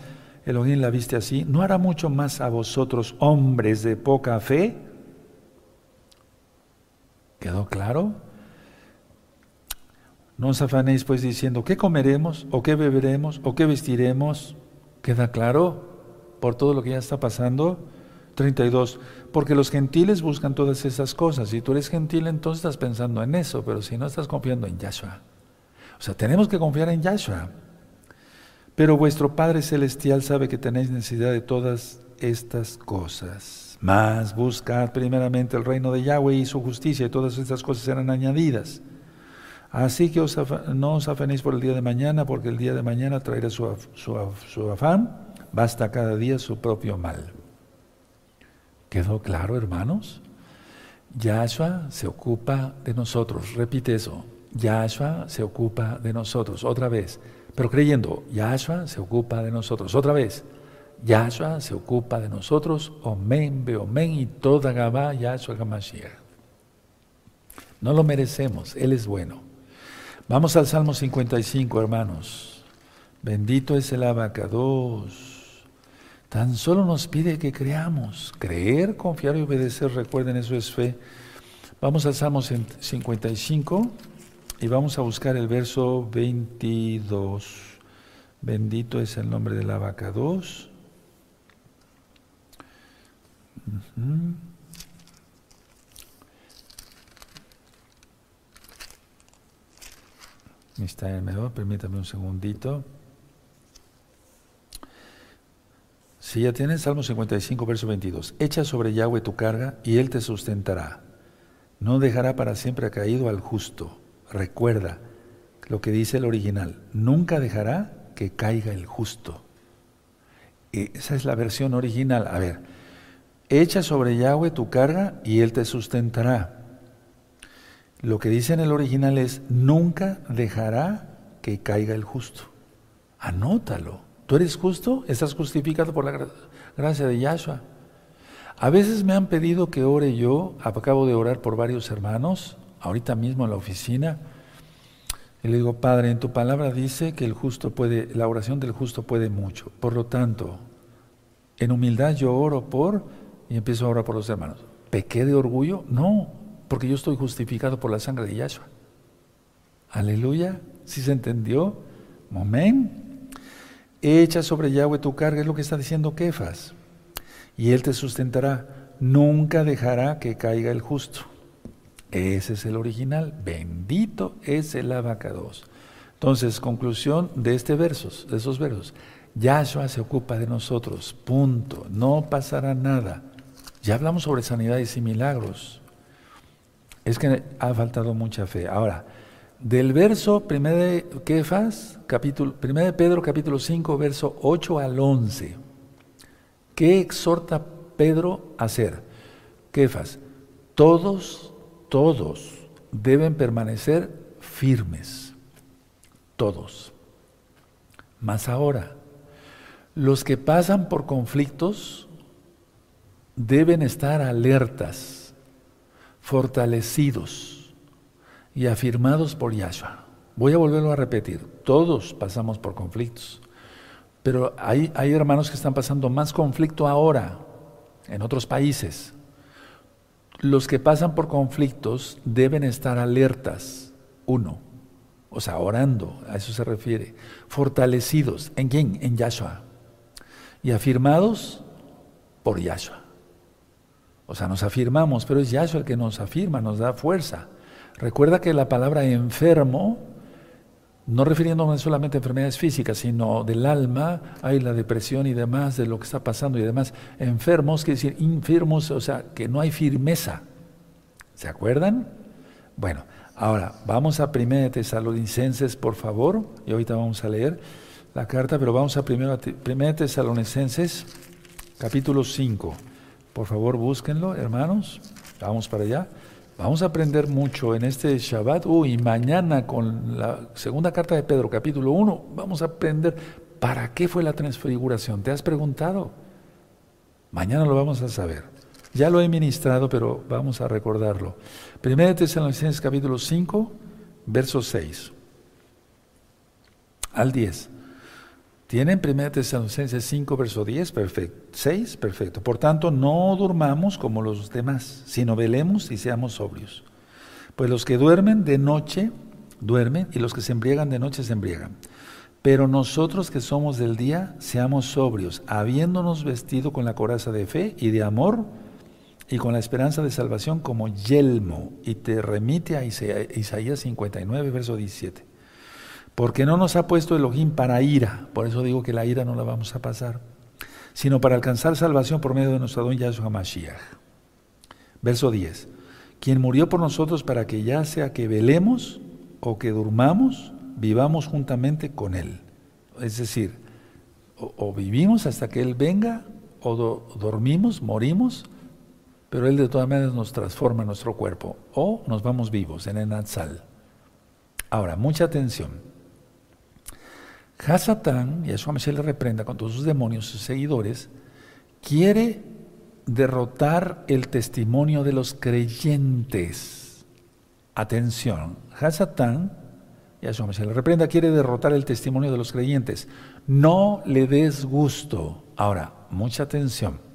Elohim la viste así, ¿no hará mucho más a vosotros, hombres de poca fe? ¿Quedó claro? No os afanéis pues diciendo, ¿qué comeremos? ¿O qué beberemos? ¿O qué vestiremos? ¿Queda claro por todo lo que ya está pasando? 32. Porque los gentiles buscan todas esas cosas. Si tú eres gentil, entonces estás pensando en eso, pero si no estás confiando en Yahshua. O sea, tenemos que confiar en Yahshua. Pero vuestro Padre Celestial sabe que tenéis necesidad de todas estas cosas. Más buscad primeramente el reino de Yahweh y su justicia, y todas estas cosas serán añadidas. Así que no os afanéis por el día de mañana, porque el día de mañana traerá su, su, afán, basta cada día su propio mal. ¿Quedó claro, hermanos? Yahshua se ocupa de nosotros. Repite eso. Yahshua se ocupa de nosotros. Otra vez. Pero creyendo, Yahshua se ocupa de nosotros. Otra vez. Yahshua se ocupa de nosotros. Omen, beomen y toda Gabá, Yahshua Gamashiach. No lo merecemos. Él es bueno. Vamos al Salmo 55, hermanos. Bendito es el abacados. Tan solo nos pide que creamos. Creer, confiar y obedecer, recuerden, eso es fe. Vamos al Salmo 55 y vamos a buscar el verso 22. Bendito es el nombre del abacados. Está permítame un segundito. Si ya tienes Salmo 55, verso 22. Echa sobre Yahweh tu carga y Él te sustentará. No dejará para siempre caído al justo. Recuerda lo que dice el original. Nunca dejará que caiga el justo. Esa es la versión original. A ver, echa sobre Yahweh tu carga y Él te sustentará. Lo que dice en el original es, nunca dejará que caiga el justo. Anótalo. ¿Tú eres justo? ¿Estás justificado por la gracia de Yahshua? A veces me han pedido que ore yo, acabo de orar por varios hermanos, ahorita mismo en la oficina, y le digo, Padre, en tu palabra dice que el justo puede, la oración del justo puede mucho. Por lo tanto, en humildad yo oro por y empiezo a orar por los hermanos. ¿Pequé de orgullo? No, porque yo estoy justificado por la sangre de Yahshua. Aleluya. ¿Sí se entendió? Amén. Echa sobre Yahweh tu carga, es lo que está diciendo Kefas. Y Él te sustentará. Nunca dejará que caiga el justo. Ese es el original. Bendito es el abacados. Entonces, conclusión de este versos, de esos versos. Yahshua se ocupa de nosotros. Punto. No pasará nada. Ya hablamos sobre sanidades y milagros. Es que ha faltado mucha fe. Ahora, del verso 1 de Kefas, capítulo, 1 de Pedro, capítulo 5, verso 8 al 11. ¿Qué exhorta Pedro a hacer? Kefas, todos todos deben permanecer firmes, todos. Más ahora, los que pasan por conflictos deben estar alertas, fortalecidos y afirmados por Yahshua. Voy a volverlo a repetir, todos pasamos por conflictos, pero hay, hermanos que están pasando más conflicto ahora en otros países los que pasan por conflictos deben estar alertas, uno, o sea, orando, a eso se refiere, fortalecidos, ¿en quién? En Yahshua, y afirmados por Yahshua. O sea, nos afirmamos, pero es Yahshua el que nos afirma, nos da fuerza. Recuerda que la palabra enfermo no refiriéndome solamente a enfermedades físicas, sino del alma, hay la depresión y demás, de lo que está pasando y demás. Enfermos, quiere decir enfermos, o sea, que no hay firmeza. ¿Se acuerdan? Bueno, ahora vamos a 1 Tesalonicenses, por favor, y ahorita vamos a leer la carta, pero vamos a 1 Tesalonicenses, capítulo 5. Por favor, búsquenlo, hermanos. Vamos para allá. Vamos a aprender mucho en este Shabbat. Uy, mañana con la segunda carta de Pedro, capítulo 1, vamos a aprender para qué fue la transfiguración. ¿Te has preguntado? Mañana lo vamos a saber. Ya lo he ministrado, pero vamos a recordarlo. Primera de Tesalonicenses capítulo 5, verso 6 al 10. ¿Tienen 1 Tesalonicenses 5, verso 10? Perfecto. 6, perfecto. Por tanto, no durmamos como los demás, sino velemos y seamos sobrios. Pues los que duermen de noche, duermen, y los que se embriagan de noche se embriagan. Pero nosotros que somos del día, seamos sobrios, habiéndonos vestido con la coraza de fe y de amor y con la esperanza de salvación como yelmo. Y te remite a Isaías 59, verso 17. Porque no nos ha puesto Elohim para ira, por eso digo que la ira no la vamos a pasar, sino para alcanzar salvación por medio de nuestro don Yahshua Mashiach. Verso 10. Quien murió por nosotros para que ya sea que velemos o que durmamos, vivamos juntamente con Él. Es decir, o, vivimos hasta que Él venga, o dormimos, morimos, pero Él de todas maneras nos transforma nuestro cuerpo, o nos vamos vivos en el Natsal. Ahora, mucha atención. Hasatán, y a eso le reprenda con todos sus demonios, sus seguidores, quiere derrotar el testimonio de los creyentes. Atención, Hasatán, y a eso le reprenda, quiere derrotar el testimonio de los creyentes. No le des gusto. Ahora, mucha atención.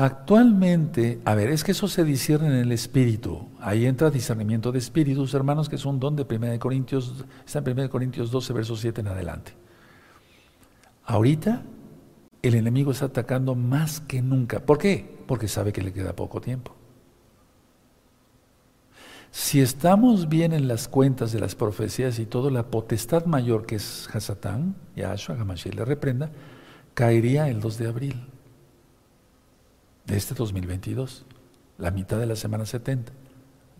Actualmente, a ver, es que eso se discierne en el espíritu. Ahí entra discernimiento de espíritus, hermanos, que es un don de 1 Corintios, está en 1 Corintios 12, verso 7 en adelante. Ahorita el enemigo está atacando más que nunca. ¿Por qué? Porque sabe que le queda poco tiempo. Si estamos bien en las cuentas de las profecías y todo, la potestad mayor que es Hasatán, Yahshua, Hamashiach le reprenda, caería el 2 de abril de este 2022, la mitad de la semana 70.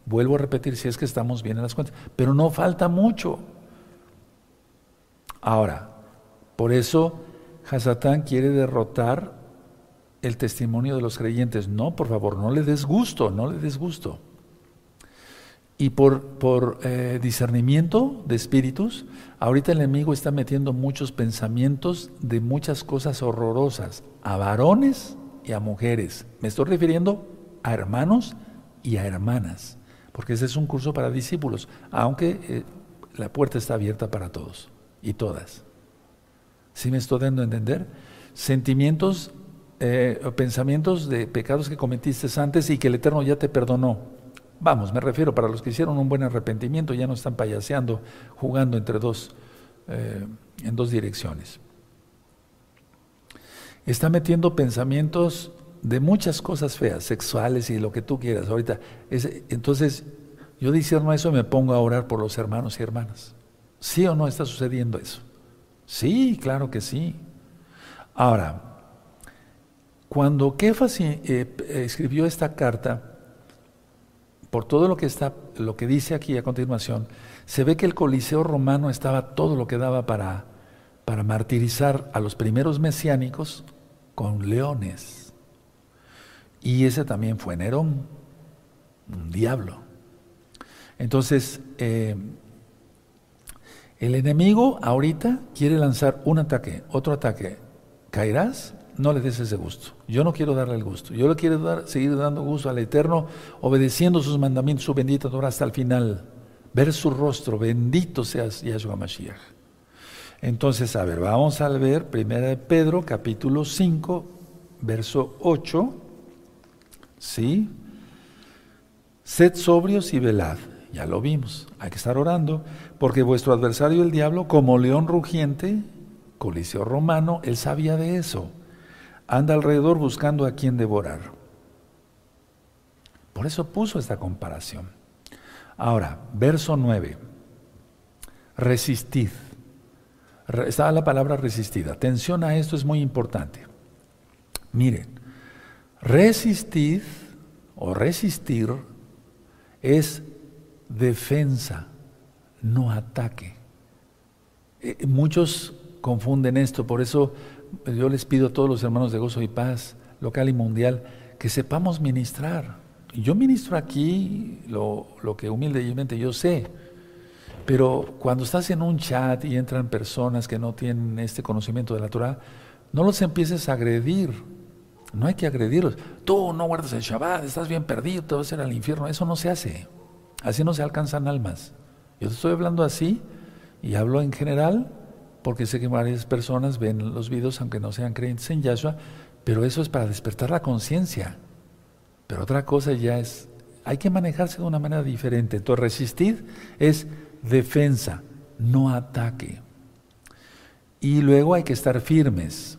Vuelvo a repetir si es que estamos bien en las cuentas, pero no falta mucho. Ahora, por eso Hasatán quiere derrotar el testimonio de los creyentes. No, por favor, no le des gusto, no le des gusto. Y por, por eh, discernimiento de espíritus, ahorita el enemigo está metiendo muchos pensamientos de muchas cosas horrorosas a varones y a mujeres. Me estoy refiriendo a hermanos y a hermanas, porque ese es un curso para discípulos, aunque eh, la puerta está abierta para todos y todas. ¿Sí me estoy dando a entender? Sentimientos, eh, pensamientos de pecados que cometiste antes y que el Eterno ya te perdonó Vamos, me refiero para los que hicieron un buen arrepentimiento, ya no están payaseando, jugando entre dos, eh, en dos direcciones. Está metiendo pensamientos de muchas cosas feas, sexuales y lo que tú quieras. Ahorita, entonces, yo discerno eso me pongo a orar por los hermanos y hermanas. ¿Sí o no está sucediendo eso? Sí, claro que sí. Ahora, cuando Kefas eh, escribió esta carta, por todo lo que está, lo que dice aquí a continuación, se ve que el Coliseo romano estaba todo lo que daba para, para martirizar a los primeros mesiánicos con leones. Y ese también fue Nerón, un diablo. Entonces, eh, el enemigo ahorita quiere lanzar un ataque, otro ataque. ¿Caerás? no le des ese gusto. Yo no quiero darle el gusto. Yo le quiero dar, seguir dando gusto al Eterno, obedeciendo sus mandamientos, su bendita Torah hasta el final. Ver su rostro, bendito seas Yahshua Mashiach. Entonces, a ver, vamos a ver Primera de Pedro, capítulo 5, verso 8. ¿Sí? Sed sobrios y velad. Ya lo vimos. Hay que estar orando, porque vuestro adversario, el diablo, como león rugiente, coliseo romano, él sabía de eso anda alrededor buscando a quien devorar. Por eso puso esta comparación. Ahora, verso 9. Resistid. Está la palabra resistid. Atención a esto, es muy importante. Miren, resistid o resistir es defensa, no ataque. Eh, muchos confunden esto, por eso yo les pido a todos los hermanos de Gozo y Paz, local y mundial, que sepamos ministrar. Yo ministro aquí lo, lo que humildemente yo sé, pero cuando estás en un chat y entran personas que no tienen este conocimiento de la Torah, no los empieces a agredir. No hay que agredirlos. Tú no guardas el Shabbat, estás bien perdido, te vas a ir al infierno. Eso no se hace. Así no se alcanzan almas. Yo te estoy hablando así y hablo en general porque sé que varias personas ven los videos aunque no sean creyentes en Yahshua, pero eso es para despertar la conciencia. Pero otra cosa ya es, hay que manejarse de una manera diferente. Entonces, resistir es defensa, no ataque. Y luego hay que estar firmes.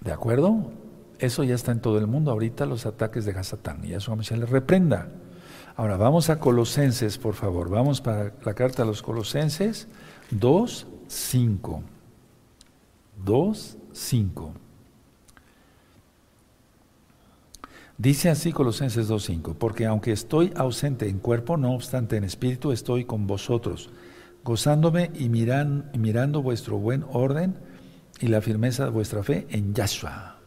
¿De acuerdo? Eso ya está en todo el mundo. Ahorita los ataques de Hasatán. Y Yahshua se les reprenda. Ahora vamos a Colosenses, por favor. Vamos para la carta a los Colosenses 2, 5. 2, 5. Dice así Colosenses 2.5, porque aunque estoy ausente en cuerpo, no obstante en espíritu estoy con vosotros, gozándome y, mirando vuestro buen orden y la firmeza de vuestra fe en Yahshua.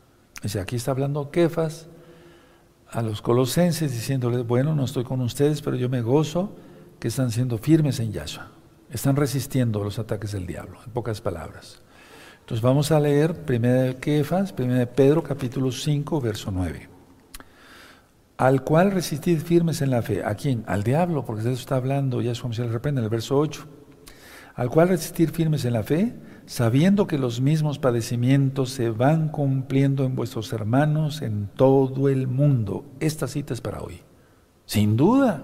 Sea, aquí está hablando Kefas a los colosenses diciéndoles, bueno, no estoy con ustedes, pero yo me gozo que están siendo firmes en Yahshua. Están resistiendo los ataques del diablo, en pocas palabras. Entonces vamos a leer 1 de Kefas, 1 de Pedro, capítulo 5, verso 9. Al cual resistid firmes en la fe. ¿A quién? Al diablo, porque de eso está hablando ya como se le reprende en el verso 8. Al cual resistir firmes en la fe, sabiendo que los mismos padecimientos se van cumpliendo en vuestros hermanos en todo el mundo. Esta cita es para hoy. Sin duda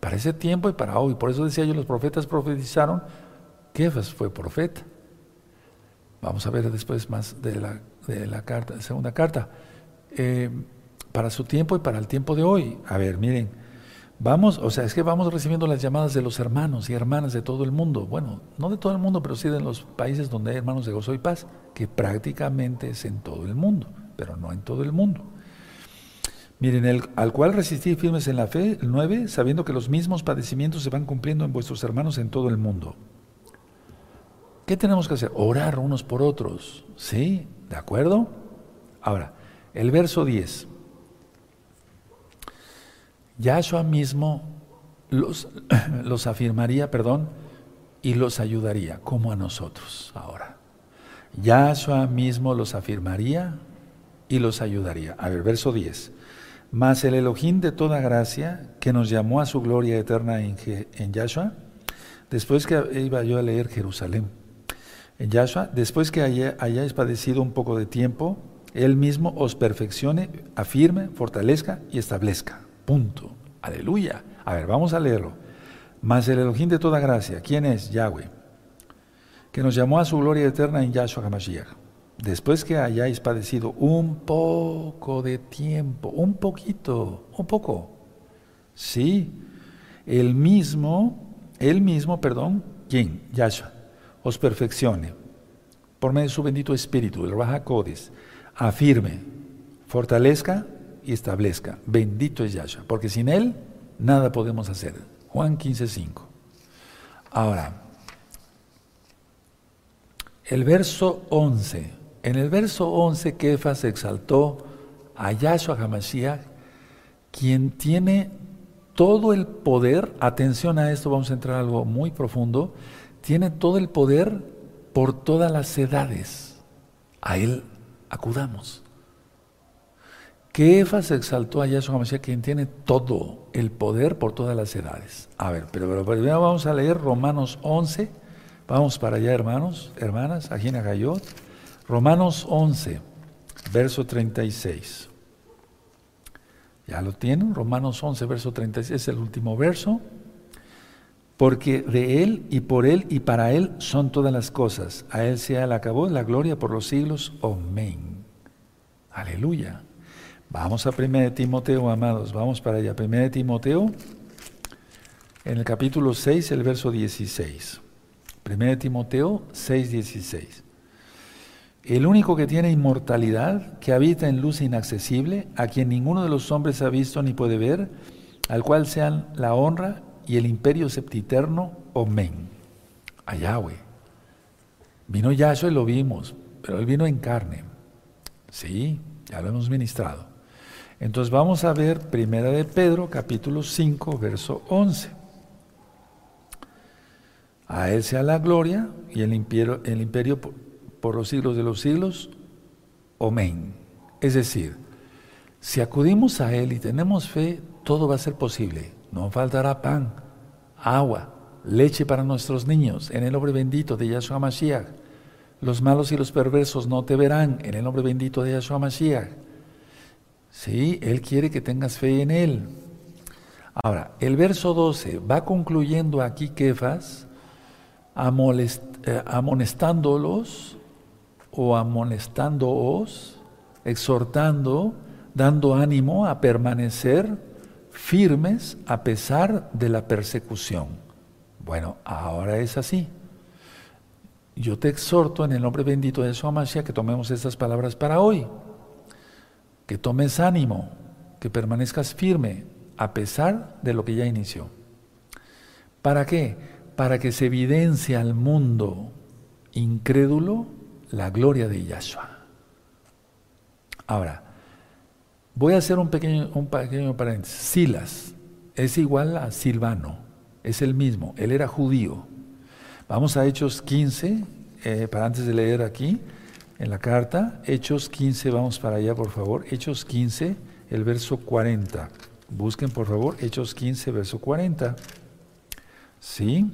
para ese tiempo y para hoy. Por eso decía yo, los profetas profetizaron, Kefas fue profeta. Vamos a ver después más de la, de la carta, segunda carta. Eh, para su tiempo y para el tiempo de hoy. A ver, miren, vamos, o sea, es que vamos recibiendo las llamadas de los hermanos y hermanas de todo el mundo. Bueno, no de todo el mundo, pero sí de los países donde hay hermanos de gozo y paz, que prácticamente es en todo el mundo, pero no en todo el mundo. Miren, el, al cual resistí firmes en la fe, el 9, sabiendo que los mismos padecimientos se van cumpliendo en vuestros hermanos en todo el mundo. ¿Qué tenemos que hacer? Orar unos por otros. ¿Sí? ¿De acuerdo? Ahora, el verso 10. Yahshua mismo los, (clears throat) los afirmaría, perdón, y los ayudaría, como a nosotros ahora. Yahshua mismo los afirmaría y los ayudaría. A ver, verso 10. Mas el Elohim de toda gracia, que nos llamó a su gloria eterna en, en Yahshua, después que iba yo a leer Jerusalén, en Yahshua, después que hayáis padecido un poco de tiempo, Él mismo os perfeccione, afirme, fortalezca y establezca. Punto. Aleluya. A ver, vamos a leerlo. Mas el Elohim de toda gracia, ¿quién es? Yahweh, que nos llamó a su gloria eterna en Yahshua HaMashiach después que hayáis padecido un poco de tiempo, un poquito, un poco, sí, el mismo, el mismo, perdón, ¿quién? Yahshua, os perfeccione por medio de su bendito Espíritu, el Raja Codis, afirme, fortalezca y establezca. Bendito es Yahshua, porque sin Él nada podemos hacer. Juan 15:5. Ahora, el verso 11 en el verso 11, Kefas exaltó a Yahshua HaMashiach, quien tiene todo el poder, atención a esto, vamos a entrar a algo muy profundo, tiene todo el poder por todas las edades. A él acudamos. Kefas exaltó a Yahshua HaMashiach, quien tiene todo el poder por todas las edades. A ver, pero, primero vamos a leer Romanos 11. Vamos para allá, hermanos, hermanas, Ajina Gayot. Romanos 11, verso 36. ¿Ya lo tienen? Romanos 11, verso 36 es el último verso. Porque de Él y por Él y para Él son todas las cosas. A Él sea el acabó la gloria por los siglos. Amén. Aleluya. Vamos a 1 Timoteo, amados. Vamos para allá. 1 Timoteo, en el capítulo 6, el verso 16. 1 Timoteo 6, 16. El único que tiene inmortalidad, que habita en luz inaccesible, a quien ninguno de los hombres ha visto ni puede ver, al cual sean la honra y el imperio septiterno. Amén. A Yahweh. Vino Yahshua y lo vimos, pero él vino en carne. Sí, ya lo hemos ministrado. Entonces vamos a ver Primera de Pedro, capítulo 5, verso 11. A él sea la gloria y el imperio, el imperio por los siglos de los siglos. Amén. Es decir, si acudimos a Él y tenemos fe, todo va a ser posible. No faltará pan, agua, leche para nuestros niños, en el nombre bendito de Yahshua Mashiach. Los malos y los perversos no te verán, en el nombre bendito de Yahshua Mashiach. Sí, Él quiere que tengas fe en Él. Ahora, el verso 12 va concluyendo aquí Kefas, eh, amonestándolos o amonestándoos, exhortando, dando ánimo a permanecer firmes a pesar de la persecución. Bueno, ahora es así. Yo te exhorto en el nombre bendito de Yeshua que tomemos estas palabras para hoy. Que tomes ánimo, que permanezcas firme a pesar de lo que ya inició. ¿Para qué? Para que se evidencie al mundo incrédulo la gloria de Yahshua. Ahora, voy a hacer un pequeño, un pequeño paréntesis. Silas es igual a Silvano, es el mismo, él era judío. Vamos a Hechos 15, eh, para antes de leer aquí, en la carta, Hechos 15, vamos para allá por favor, Hechos 15, el verso 40. Busquen por favor Hechos 15, verso 40. ¿Sí?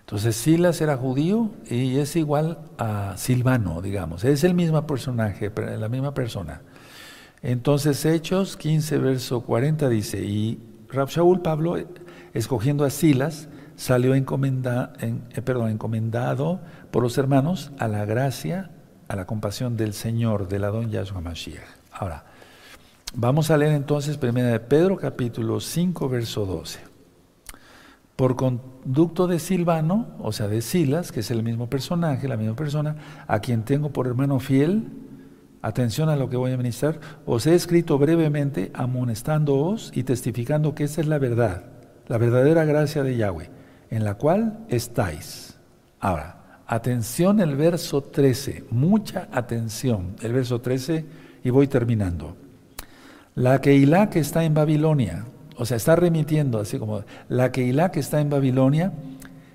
Entonces Silas era judío y es igual a Silvano, digamos. Es el mismo personaje, la misma persona. Entonces Hechos 15, verso 40 dice, y Shaul Pablo, escogiendo a Silas, salió encomenda, en, eh, perdón, encomendado por los hermanos a la gracia, a la compasión del Señor, de la don Yahshua Mashiach. Ahora, vamos a leer entonces 1 de Pedro capítulo 5, verso 12 por conducto de Silvano, o sea, de Silas, que es el mismo personaje, la misma persona, a quien tengo por hermano fiel, atención a lo que voy a ministrar, os he escrito brevemente amonestándoos y testificando que esa es la verdad, la verdadera gracia de Yahweh, en la cual estáis. Ahora, atención el verso 13, mucha atención, el verso 13, y voy terminando. La Keilah que está en Babilonia, o sea, está remitiendo así como, la Keilah que está en Babilonia,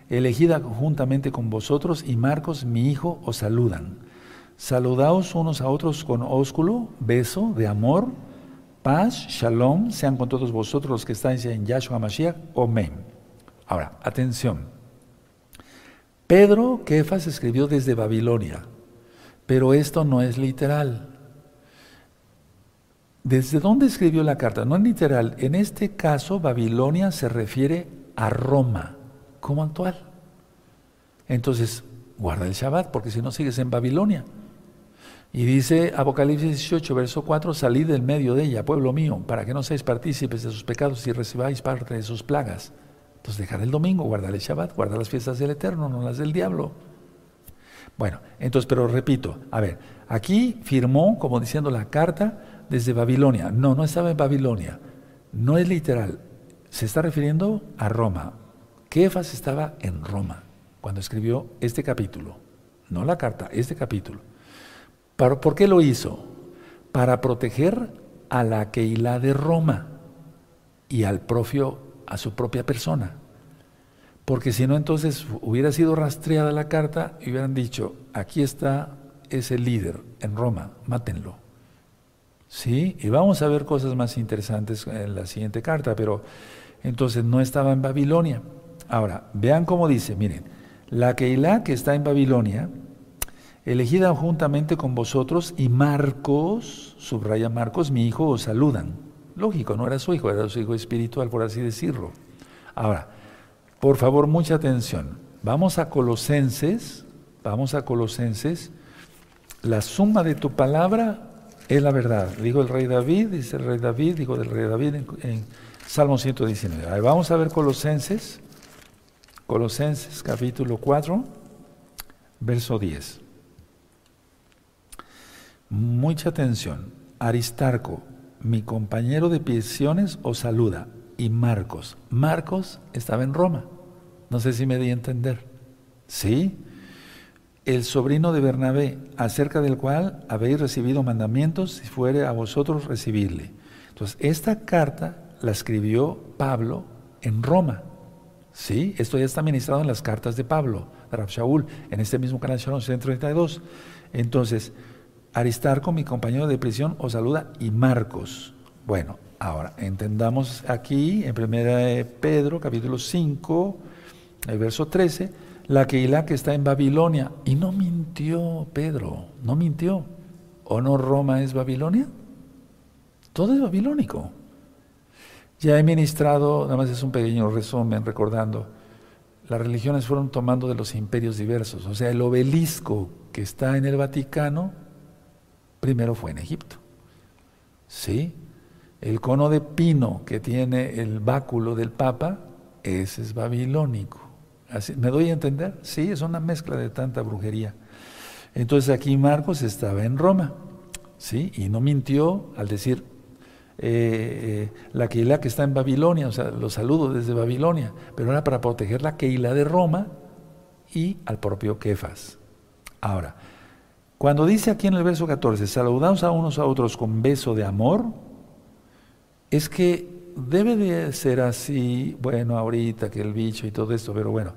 elegida juntamente con vosotros, y Marcos, mi hijo, os saludan. Saludaos unos a otros con ósculo, beso de amor, paz, shalom, sean con todos vosotros los que estáis en Yahshua Mashiach, amén. Ahora, atención. Pedro Kefas escribió desde Babilonia, pero esto no es literal. ¿Desde dónde escribió la carta? No es literal. En este caso, Babilonia se refiere a Roma, como actual. Entonces, guarda el Shabbat, porque si no sigues en Babilonia. Y dice Apocalipsis 18, verso 4, salid del medio de ella, pueblo mío, para que no seáis partícipes de sus pecados y recibáis parte de sus plagas. Entonces dejar el domingo, guardar el Shabbat, guardar las fiestas del Eterno, no las del diablo. Bueno, entonces, pero repito, a ver, aquí firmó, como diciendo la carta, desde Babilonia. No, no estaba en Babilonia. No es literal. Se está refiriendo a Roma. Kefas estaba en Roma cuando escribió este capítulo. No la carta, este capítulo. ¿Por qué lo hizo? Para proteger a la Keilah de Roma y al propio, a su propia persona. Porque si no, entonces hubiera sido rastreada la carta y hubieran dicho, aquí está ese líder en Roma, mátenlo. Sí, y vamos a ver cosas más interesantes en la siguiente carta, pero entonces no estaba en Babilonia. Ahora, vean cómo dice, miren, la Keilah que está en Babilonia, elegida juntamente con vosotros, y Marcos, subraya Marcos, mi hijo, os saludan. Lógico, no era su hijo, era su hijo espiritual, por así decirlo. Ahora, por favor, mucha atención. Vamos a Colosenses, vamos a Colosenses. La suma de tu palabra es la verdad. Dijo el rey David, dice el rey David, dijo del rey David en, Salmo 119. vamos a ver Colosenses, Colosenses capítulo 4, verso 10. Mucha atención. Aristarco, mi compañero de prisiones, os saluda. Y Marcos. Marcos estaba en Roma. No sé si me di a entender. ¿Sí? El sobrino de Bernabé, acerca del cual habéis recibido mandamientos, si fuere a vosotros recibirle. Entonces, esta carta la escribió Pablo en Roma. ¿Sí? Esto ya está ministrado en las cartas de Pablo, de Shaul, en este mismo canal Shalom 132. Entonces, Aristarco, mi compañero de prisión, os saluda y Marcos. Bueno, ahora entendamos aquí en 1 Pedro, capítulo 5, el verso 13, la Keilah que está en Babilonia. Y no mintió Pedro, no mintió. ¿O no Roma es Babilonia? Todo es babilónico. Ya he ministrado, nada más es un pequeño resumen recordando, las religiones fueron tomando de los imperios diversos. O sea, el obelisco que está en el Vaticano primero fue en Egipto. ¿Sí? El cono de pino que tiene el báculo del Papa, ese es babilónico. ¿Me doy a entender? Sí, es una mezcla de tanta brujería. Entonces aquí Marcos estaba en Roma, ¿sí? Y no mintió al decir eh, eh, la Keilah que está en Babilonia, o sea, lo saludo desde Babilonia, pero era para proteger la Keilah de Roma y al propio Kefas. Ahora, cuando dice aquí en el verso 14, saludaos a unos a otros con beso de amor, es que debe de ser así, bueno, ahorita que el bicho y todo esto, pero bueno,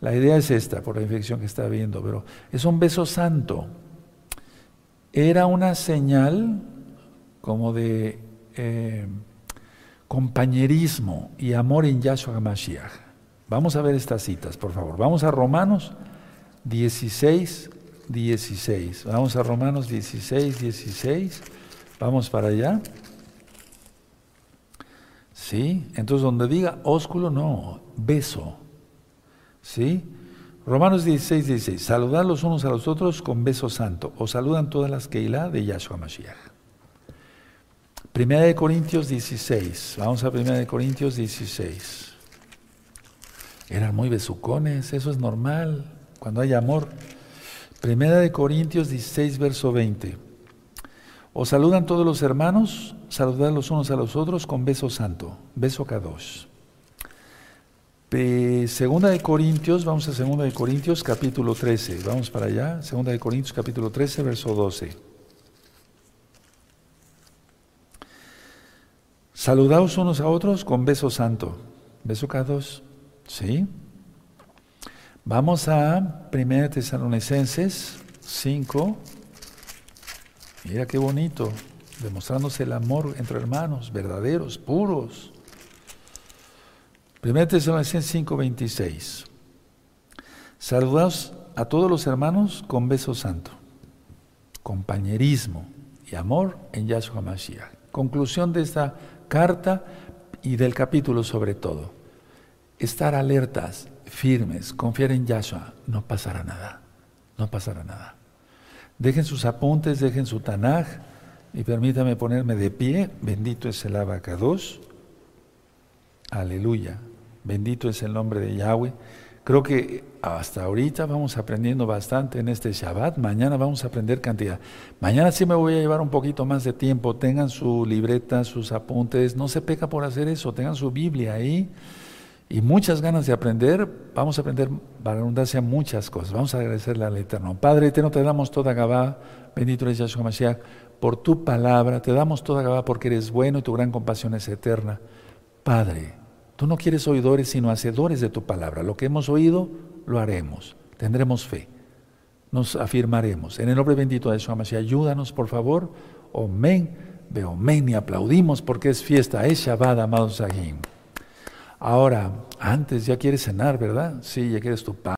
la idea es esta, por la infección que está habiendo, pero es un beso santo. Era una señal como de eh, compañerismo y amor en Yahshua Mashiach. Vamos a ver estas citas, por favor. Vamos a Romanos 16, 16. Vamos a Romanos 16, 16. Vamos para allá. ¿Sí? Entonces donde diga ósculo, no, beso. ¿Sí? Romanos 16, 16. Saludad los unos a los otros con beso santo. O saludan todas las Keilah de Yahshua Mashiach. Primera de Corintios 16. Vamos a Primera de Corintios 16. Eran muy besucones, eso es normal. Cuando hay amor, Primera de Corintios 16, verso 20. Os saludan todos los hermanos, saludad los unos a los otros con beso santo, beso kadosh. segunda de Corintios, vamos a Segunda de Corintios capítulo 13, vamos para allá, Segunda de Corintios capítulo 13, verso 12. Saludaos unos a otros con beso santo. Beso dos. ¿Sí? Vamos a 1 Tesalonicenses 5. Mira qué bonito, demostrándose el amor entre hermanos, verdaderos, puros. 1 Tesalonicenses 5, 26. Saludaos a todos los hermanos con beso santo, compañerismo y amor en Yahshua Mashiach. Conclusión de esta carta y del capítulo sobre todo. Estar alertas, firmes, confiar en Yahshua, no pasará nada, no pasará nada. Dejen sus apuntes, dejen su Tanaj y permítame ponerme de pie. Bendito es el abacados. Aleluya. Bendito es el nombre de Yahweh. Creo que hasta ahorita vamos aprendiendo bastante en este Shabbat. Mañana vamos a aprender cantidad. Mañana sí me voy a llevar un poquito más de tiempo. Tengan su libreta, sus apuntes. No se peca por hacer eso. Tengan su Biblia ahí y muchas ganas de aprender. Vamos a aprender, para redundancia, muchas cosas. Vamos a agradecerle al Eterno. Padre Eterno, te damos toda Gabá. Bendito eres Yahshua Mashiach. Por tu palabra, te damos toda Gabá porque eres bueno y tu gran compasión es eterna. Padre, Tú no quieres oidores, sino hacedores de tu palabra. Lo que hemos oído, lo haremos. Tendremos fe. Nos afirmaremos. En el nombre bendito de Yeshua Mashiach, ayúdanos, por favor. Omen, men y aplaudimos porque es fiesta, es Shabbat, amados Sahim. Ahora, antes ya quieres cenar, ¿verdad? Sí, ya quieres tu pan.